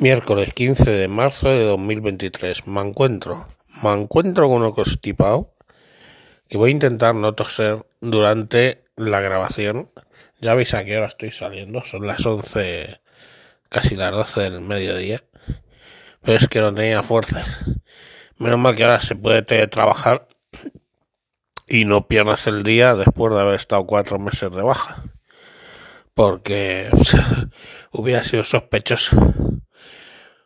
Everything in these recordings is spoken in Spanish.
Miércoles 15 de marzo de 2023. Me encuentro. Me encuentro con un constipado que voy a intentar no toser durante la grabación. Ya veis a qué hora estoy saliendo. Son las 11, casi las 12 del mediodía. Pero es que no tenía fuerzas. Menos mal que ahora se puede teletrabajar y no pierdas el día después de haber estado cuatro meses de baja. Porque hubiera sido sospechoso.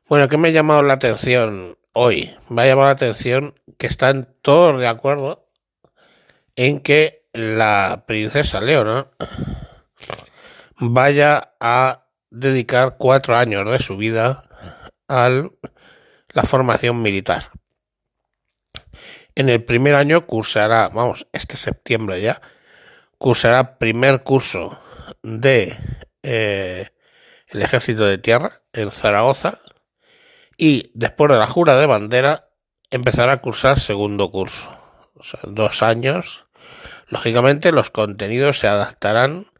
Bueno, ¿qué me ha llamado la atención hoy? Me ha llamado la atención que están todos de acuerdo en que la princesa Leona vaya a dedicar cuatro años de su vida a la formación militar. En el primer año cursará, vamos, este septiembre ya, cursará primer curso de eh, el ejército de tierra en Zaragoza y después de la jura de bandera empezará a cursar segundo curso. O sea, dos años. Lógicamente los contenidos se adaptarán.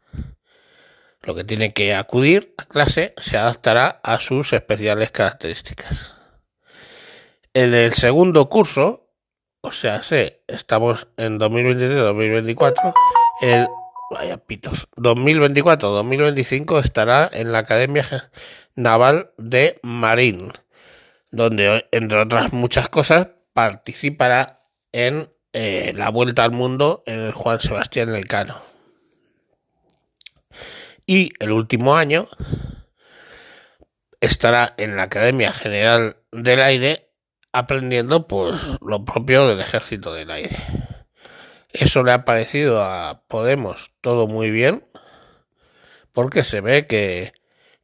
Lo que tiene que acudir a clase se adaptará a sus especiales características. En el segundo curso, o sea, sí, estamos en 2023-2024, el vaya pitos, 2024-2025 estará en la Academia Naval de Marín donde, entre otras muchas cosas, participará en eh, la vuelta al mundo en Juan Sebastián Elcano. Y el último año estará en la Academia General del Aire aprendiendo pues lo propio del Ejército del Aire. Eso le ha parecido a Podemos todo muy bien porque se ve que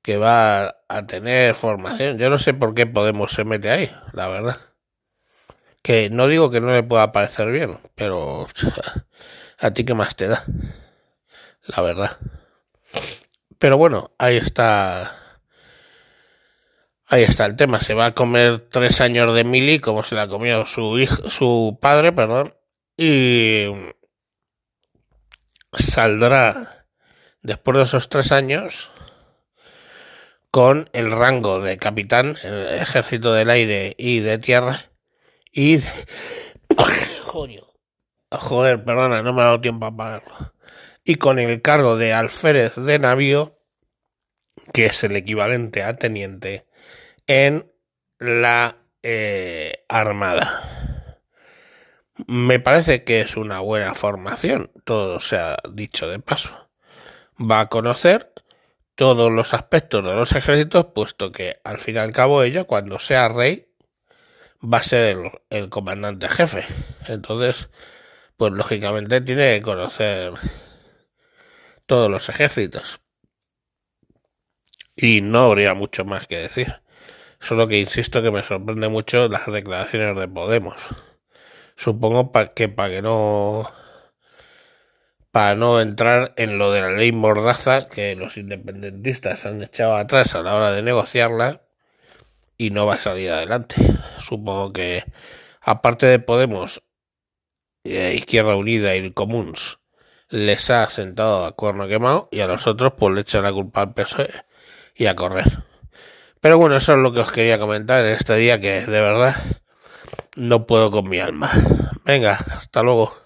que va a tener formación. Yo no sé por qué Podemos se mete ahí, la verdad. Que no digo que no le pueda parecer bien, pero a ti qué más te da, la verdad. Pero bueno, ahí está. Ahí está el tema. Se va a comer tres años de mili, como se la comió su hijo, su padre, perdón. Y saldrá después de esos tres años con el rango de capitán, el ejército del aire y de tierra, y... Joder, joder, perdona, no me ha dado tiempo a pagarlo. Y con el cargo de alférez de navío, que es el equivalente a teniente, en la eh, Armada. Me parece que es una buena formación, todo se ha dicho de paso. Va a conocer todos los aspectos de los ejércitos, puesto que al fin y al cabo ella, cuando sea rey, va a ser el, comandante jefe. Entonces, pues lógicamente tiene que conocer todos los ejércitos. Y no habría mucho más que decir. Solo que insisto que me sorprende mucho las declaraciones de Podemos. Supongo que para que no para no entrar en lo de la ley Mordaza que los independentistas han echado atrás a la hora de negociarla y no va a salir adelante. Supongo que aparte de Podemos, eh, Izquierda Unida y Comuns les ha sentado a cuerno quemado y a los otros pues le echan la culpa al PSOE y a correr. Pero bueno, eso es lo que os quería comentar en este día que de verdad no puedo con mi alma. Venga, hasta luego.